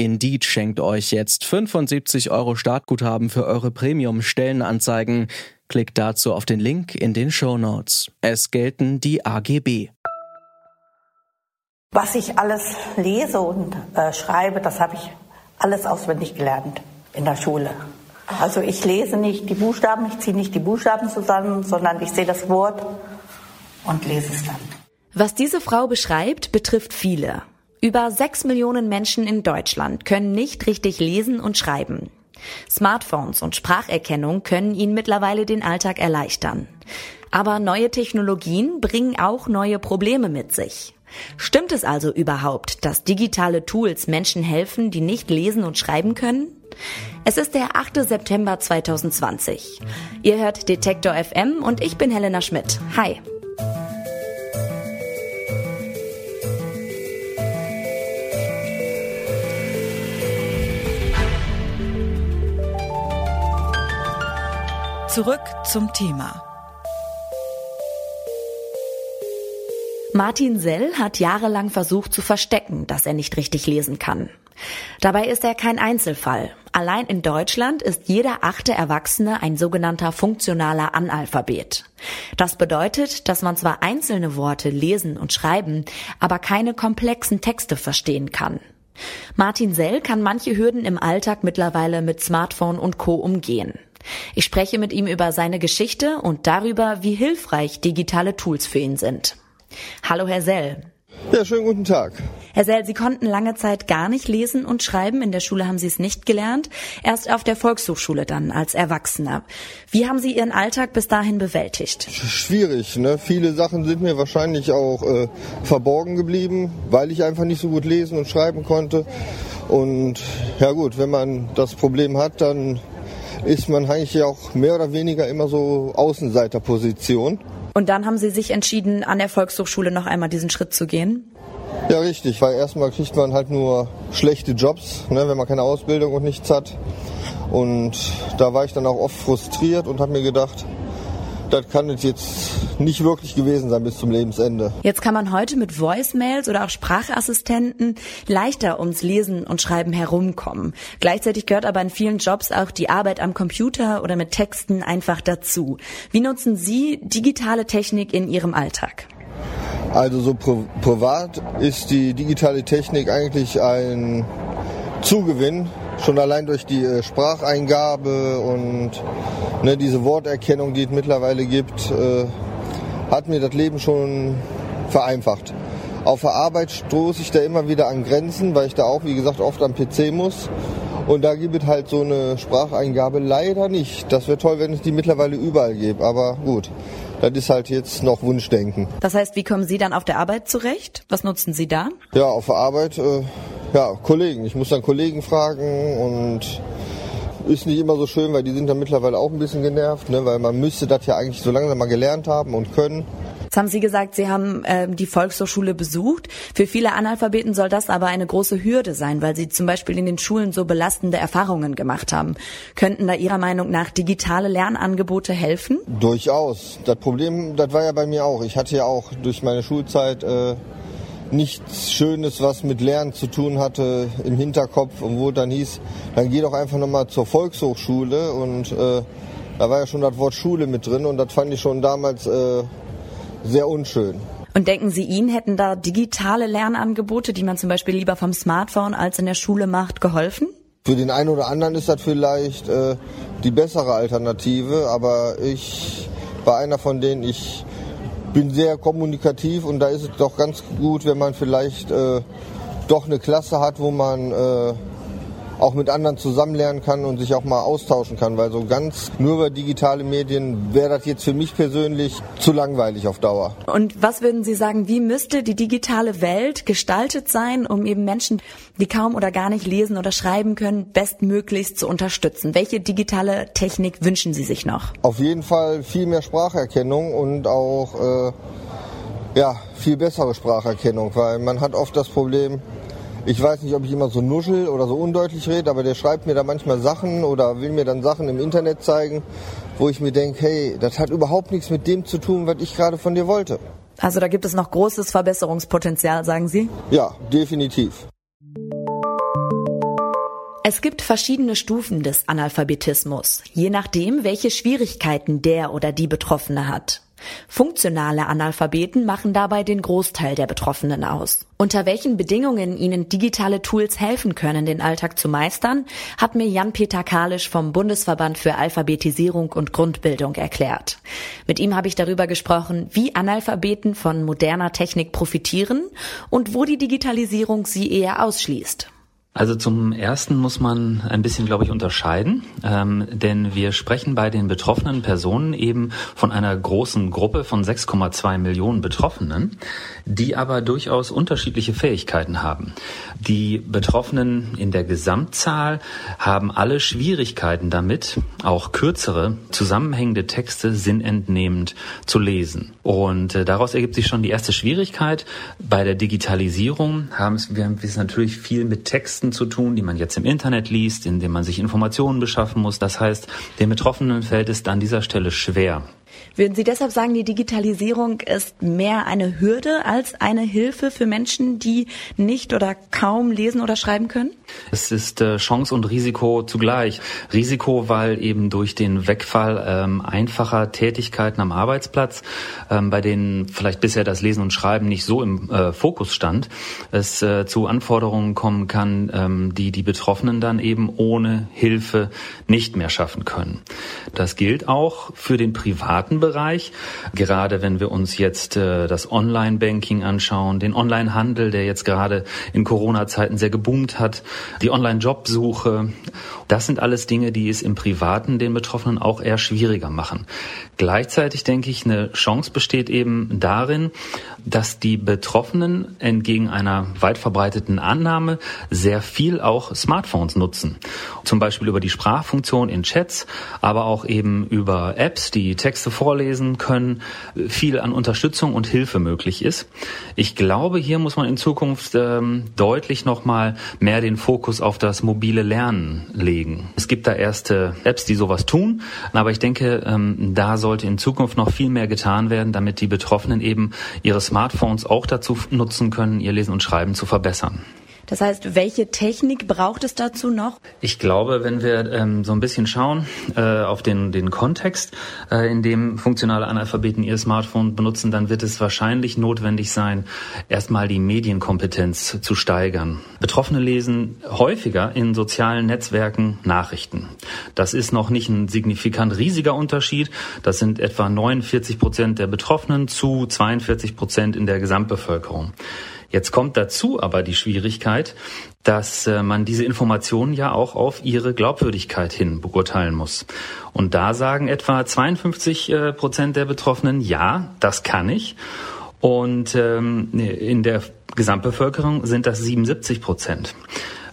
Indeed schenkt euch jetzt 75 Euro Startguthaben für eure Premium-Stellenanzeigen. Klickt dazu auf den Link in den Show Notes. Es gelten die AGB. Was ich alles lese und äh, schreibe, das habe ich alles auswendig gelernt in der Schule. Also ich lese nicht die Buchstaben, ich ziehe nicht die Buchstaben zusammen, sondern ich sehe das Wort und lese es dann. Was diese Frau beschreibt, betrifft viele. Über sechs Millionen Menschen in Deutschland können nicht richtig lesen und schreiben. Smartphones und Spracherkennung können ihnen mittlerweile den Alltag erleichtern. Aber neue Technologien bringen auch neue Probleme mit sich. Stimmt es also überhaupt, dass digitale Tools Menschen helfen, die nicht lesen und schreiben können? Es ist der 8. September 2020. Ihr hört Detektor FM und ich bin Helena Schmidt. Hi. Zurück zum Thema. Martin Sell hat jahrelang versucht zu verstecken, dass er nicht richtig lesen kann. Dabei ist er kein Einzelfall. Allein in Deutschland ist jeder achte Erwachsene ein sogenannter funktionaler Analphabet. Das bedeutet, dass man zwar einzelne Worte lesen und schreiben, aber keine komplexen Texte verstehen kann. Martin Sell kann manche Hürden im Alltag mittlerweile mit Smartphone und Co umgehen. Ich spreche mit ihm über seine Geschichte und darüber, wie hilfreich digitale Tools für ihn sind. Hallo, Herr Sell. Ja, schönen guten Tag. Herr Sell, Sie konnten lange Zeit gar nicht lesen und schreiben. In der Schule haben Sie es nicht gelernt. Erst auf der Volkshochschule dann als Erwachsener. Wie haben Sie Ihren Alltag bis dahin bewältigt? Schwierig. Ne? Viele Sachen sind mir wahrscheinlich auch äh, verborgen geblieben, weil ich einfach nicht so gut lesen und schreiben konnte. Und ja gut, wenn man das Problem hat, dann ist man eigentlich auch mehr oder weniger immer so Außenseiterposition. Und dann haben Sie sich entschieden, an der Volkshochschule noch einmal diesen Schritt zu gehen? Ja, richtig, weil erstmal kriegt man halt nur schlechte Jobs, ne, wenn man keine Ausbildung und nichts hat. Und da war ich dann auch oft frustriert und habe mir gedacht, das kann es jetzt nicht wirklich gewesen sein bis zum Lebensende. Jetzt kann man heute mit Voicemails oder auch Sprachassistenten leichter ums Lesen und Schreiben herumkommen. Gleichzeitig gehört aber in vielen Jobs auch die Arbeit am Computer oder mit Texten einfach dazu. Wie nutzen Sie digitale Technik in Ihrem Alltag? Also so privat ist die digitale Technik eigentlich ein Zugewinn schon allein durch die äh, Spracheingabe und ne, diese Worterkennung, die es mittlerweile gibt, äh, hat mir das Leben schon vereinfacht. Auf der Arbeit stoße ich da immer wieder an Grenzen, weil ich da auch, wie gesagt, oft am PC muss. Und da gibt es halt so eine Spracheingabe leider nicht. Das wäre toll, wenn es die mittlerweile überall gibt. Aber gut, das ist halt jetzt noch Wunschdenken. Das heißt, wie kommen Sie dann auf der Arbeit zurecht? Was nutzen Sie da? Ja, auf der Arbeit äh, ja, Kollegen. Ich muss dann Kollegen fragen und ist nicht immer so schön, weil die sind dann mittlerweile auch ein bisschen genervt, ne, weil man müsste das ja eigentlich so langsam mal gelernt haben und können. Jetzt haben Sie gesagt, Sie haben äh, die Volkshochschule besucht. Für viele Analphabeten soll das aber eine große Hürde sein, weil sie zum Beispiel in den Schulen so belastende Erfahrungen gemacht haben. Könnten da Ihrer Meinung nach digitale Lernangebote helfen? Durchaus. Das Problem, das war ja bei mir auch. Ich hatte ja auch durch meine Schulzeit äh, nichts Schönes, was mit Lernen zu tun hatte, im Hinterkopf und wo dann hieß, dann geh doch einfach nochmal zur Volkshochschule und äh, da war ja schon das Wort Schule mit drin und das fand ich schon damals äh, sehr unschön. Und denken Sie, Ihnen hätten da digitale Lernangebote, die man zum Beispiel lieber vom Smartphone als in der Schule macht, geholfen? Für den einen oder anderen ist das vielleicht äh, die bessere Alternative, aber ich war einer von denen, ich bin sehr kommunikativ und da ist es doch ganz gut, wenn man vielleicht äh, doch eine Klasse hat, wo man äh, auch mit anderen zusammen lernen kann und sich auch mal austauschen kann, weil so ganz nur über digitale Medien wäre das jetzt für mich persönlich zu langweilig auf Dauer. Und was würden Sie sagen, wie müsste die digitale Welt gestaltet sein, um eben Menschen, die kaum oder gar nicht lesen oder schreiben können, bestmöglichst zu unterstützen? Welche digitale Technik wünschen Sie sich noch? Auf jeden Fall viel mehr Spracherkennung und auch äh, ja, viel bessere Spracherkennung, weil man hat oft das Problem, ich weiß nicht, ob ich immer so nuschel oder so undeutlich rede, aber der schreibt mir da manchmal Sachen oder will mir dann Sachen im Internet zeigen, wo ich mir denke, hey, das hat überhaupt nichts mit dem zu tun, was ich gerade von dir wollte. Also da gibt es noch großes Verbesserungspotenzial, sagen Sie? Ja, definitiv. Es gibt verschiedene Stufen des Analphabetismus, je nachdem, welche Schwierigkeiten der oder die Betroffene hat. Funktionale Analphabeten machen dabei den Großteil der Betroffenen aus. Unter welchen Bedingungen ihnen digitale Tools helfen können, den Alltag zu meistern, hat mir Jan-Peter Kalisch vom Bundesverband für Alphabetisierung und Grundbildung erklärt. Mit ihm habe ich darüber gesprochen, wie Analphabeten von moderner Technik profitieren und wo die Digitalisierung sie eher ausschließt. Also zum ersten muss man ein bisschen, glaube ich, unterscheiden, ähm, denn wir sprechen bei den betroffenen Personen eben von einer großen Gruppe von 6,2 Millionen Betroffenen, die aber durchaus unterschiedliche Fähigkeiten haben. Die Betroffenen in der Gesamtzahl haben alle Schwierigkeiten damit, auch kürzere, zusammenhängende Texte sinnentnehmend zu lesen. Und äh, daraus ergibt sich schon die erste Schwierigkeit. Bei der Digitalisierung haben wir es natürlich viel mit Text Texten zu tun, die man jetzt im Internet liest, in dem man sich Informationen beschaffen muss. Das heißt, den Betroffenen fällt es an dieser Stelle schwer, würden Sie deshalb sagen, die Digitalisierung ist mehr eine Hürde als eine Hilfe für Menschen, die nicht oder kaum lesen oder schreiben können? Es ist äh, Chance und Risiko zugleich. Risiko, weil eben durch den Wegfall ähm, einfacher Tätigkeiten am Arbeitsplatz, ähm, bei denen vielleicht bisher das Lesen und Schreiben nicht so im äh, Fokus stand, es äh, zu Anforderungen kommen kann, ähm, die die Betroffenen dann eben ohne Hilfe nicht mehr schaffen können. Das gilt auch für den privaten Bereich. Gerade wenn wir uns jetzt äh, das Online-Banking anschauen, den Online-Handel, der jetzt gerade in Corona-Zeiten sehr geboomt hat, die Online-Jobsuche. Das sind alles Dinge, die es im Privaten den Betroffenen auch eher schwieriger machen. Gleichzeitig denke ich, eine Chance besteht eben darin, dass die Betroffenen entgegen einer weit verbreiteten Annahme sehr viel auch Smartphones nutzen. Zum Beispiel über die Sprachfunktion in Chats, aber auch eben über Apps, die Texte vorlesen können, viel an Unterstützung und Hilfe möglich ist. Ich glaube, hier muss man in Zukunft ähm, deutlich nochmal mehr den Fokus auf das mobile Lernen legen. Es gibt da erste Apps, die sowas tun, aber ich denke, ähm, da sollte in Zukunft noch viel mehr getan werden, damit die Betroffenen eben ihre Smartphones auch dazu nutzen können, ihr Lesen und Schreiben zu verbessern. Das heißt, welche Technik braucht es dazu noch? Ich glaube, wenn wir ähm, so ein bisschen schauen äh, auf den, den Kontext, äh, in dem funktionale Analphabeten ihr Smartphone benutzen, dann wird es wahrscheinlich notwendig sein, erstmal die Medienkompetenz zu steigern. Betroffene lesen häufiger in sozialen Netzwerken Nachrichten. Das ist noch nicht ein signifikant riesiger Unterschied. Das sind etwa 49 Prozent der Betroffenen zu 42 Prozent in der Gesamtbevölkerung. Jetzt kommt dazu aber die Schwierigkeit, dass äh, man diese Informationen ja auch auf ihre Glaubwürdigkeit hin beurteilen muss. Und da sagen etwa 52 äh, Prozent der Betroffenen, ja, das kann ich. Und ähm, in der Gesamtbevölkerung sind das 77 Prozent.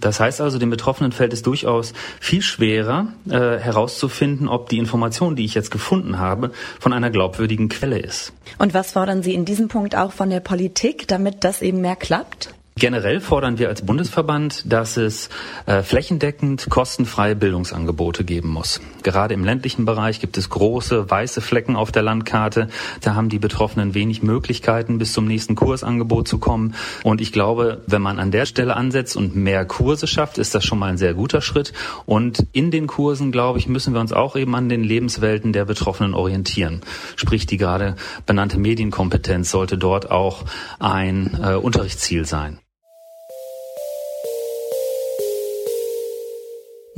Das heißt also, den Betroffenen fällt es durchaus viel schwerer äh, herauszufinden, ob die Information, die ich jetzt gefunden habe, von einer glaubwürdigen Quelle ist. Und was fordern Sie in diesem Punkt auch von der Politik, damit das eben mehr klappt? Generell fordern wir als Bundesverband, dass es äh, flächendeckend kostenfreie Bildungsangebote geben muss. Gerade im ländlichen Bereich gibt es große weiße Flecken auf der Landkarte. Da haben die Betroffenen wenig Möglichkeiten, bis zum nächsten Kursangebot zu kommen. Und ich glaube, wenn man an der Stelle ansetzt und mehr Kurse schafft, ist das schon mal ein sehr guter Schritt. Und in den Kursen, glaube ich, müssen wir uns auch eben an den Lebenswelten der Betroffenen orientieren. Sprich, die gerade benannte Medienkompetenz sollte dort auch ein äh, Unterrichtsziel sein.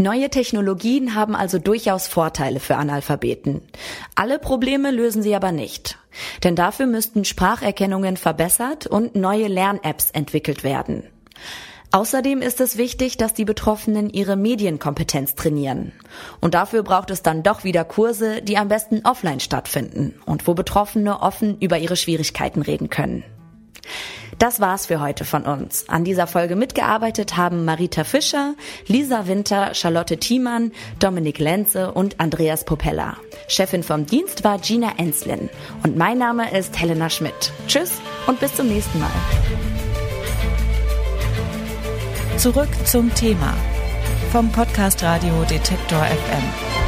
Neue Technologien haben also durchaus Vorteile für Analphabeten. Alle Probleme lösen sie aber nicht. Denn dafür müssten Spracherkennungen verbessert und neue Lern-Apps entwickelt werden. Außerdem ist es wichtig, dass die Betroffenen ihre Medienkompetenz trainieren. Und dafür braucht es dann doch wieder Kurse, die am besten offline stattfinden und wo Betroffene offen über ihre Schwierigkeiten reden können. Das war's für heute von uns. An dieser Folge mitgearbeitet haben Marita Fischer, Lisa Winter, Charlotte Thiemann, Dominik Lenze und Andreas Popella. Chefin vom Dienst war Gina Enslin. Und mein Name ist Helena Schmidt. Tschüss und bis zum nächsten Mal. Zurück zum Thema vom Podcast Radio Detektor FM.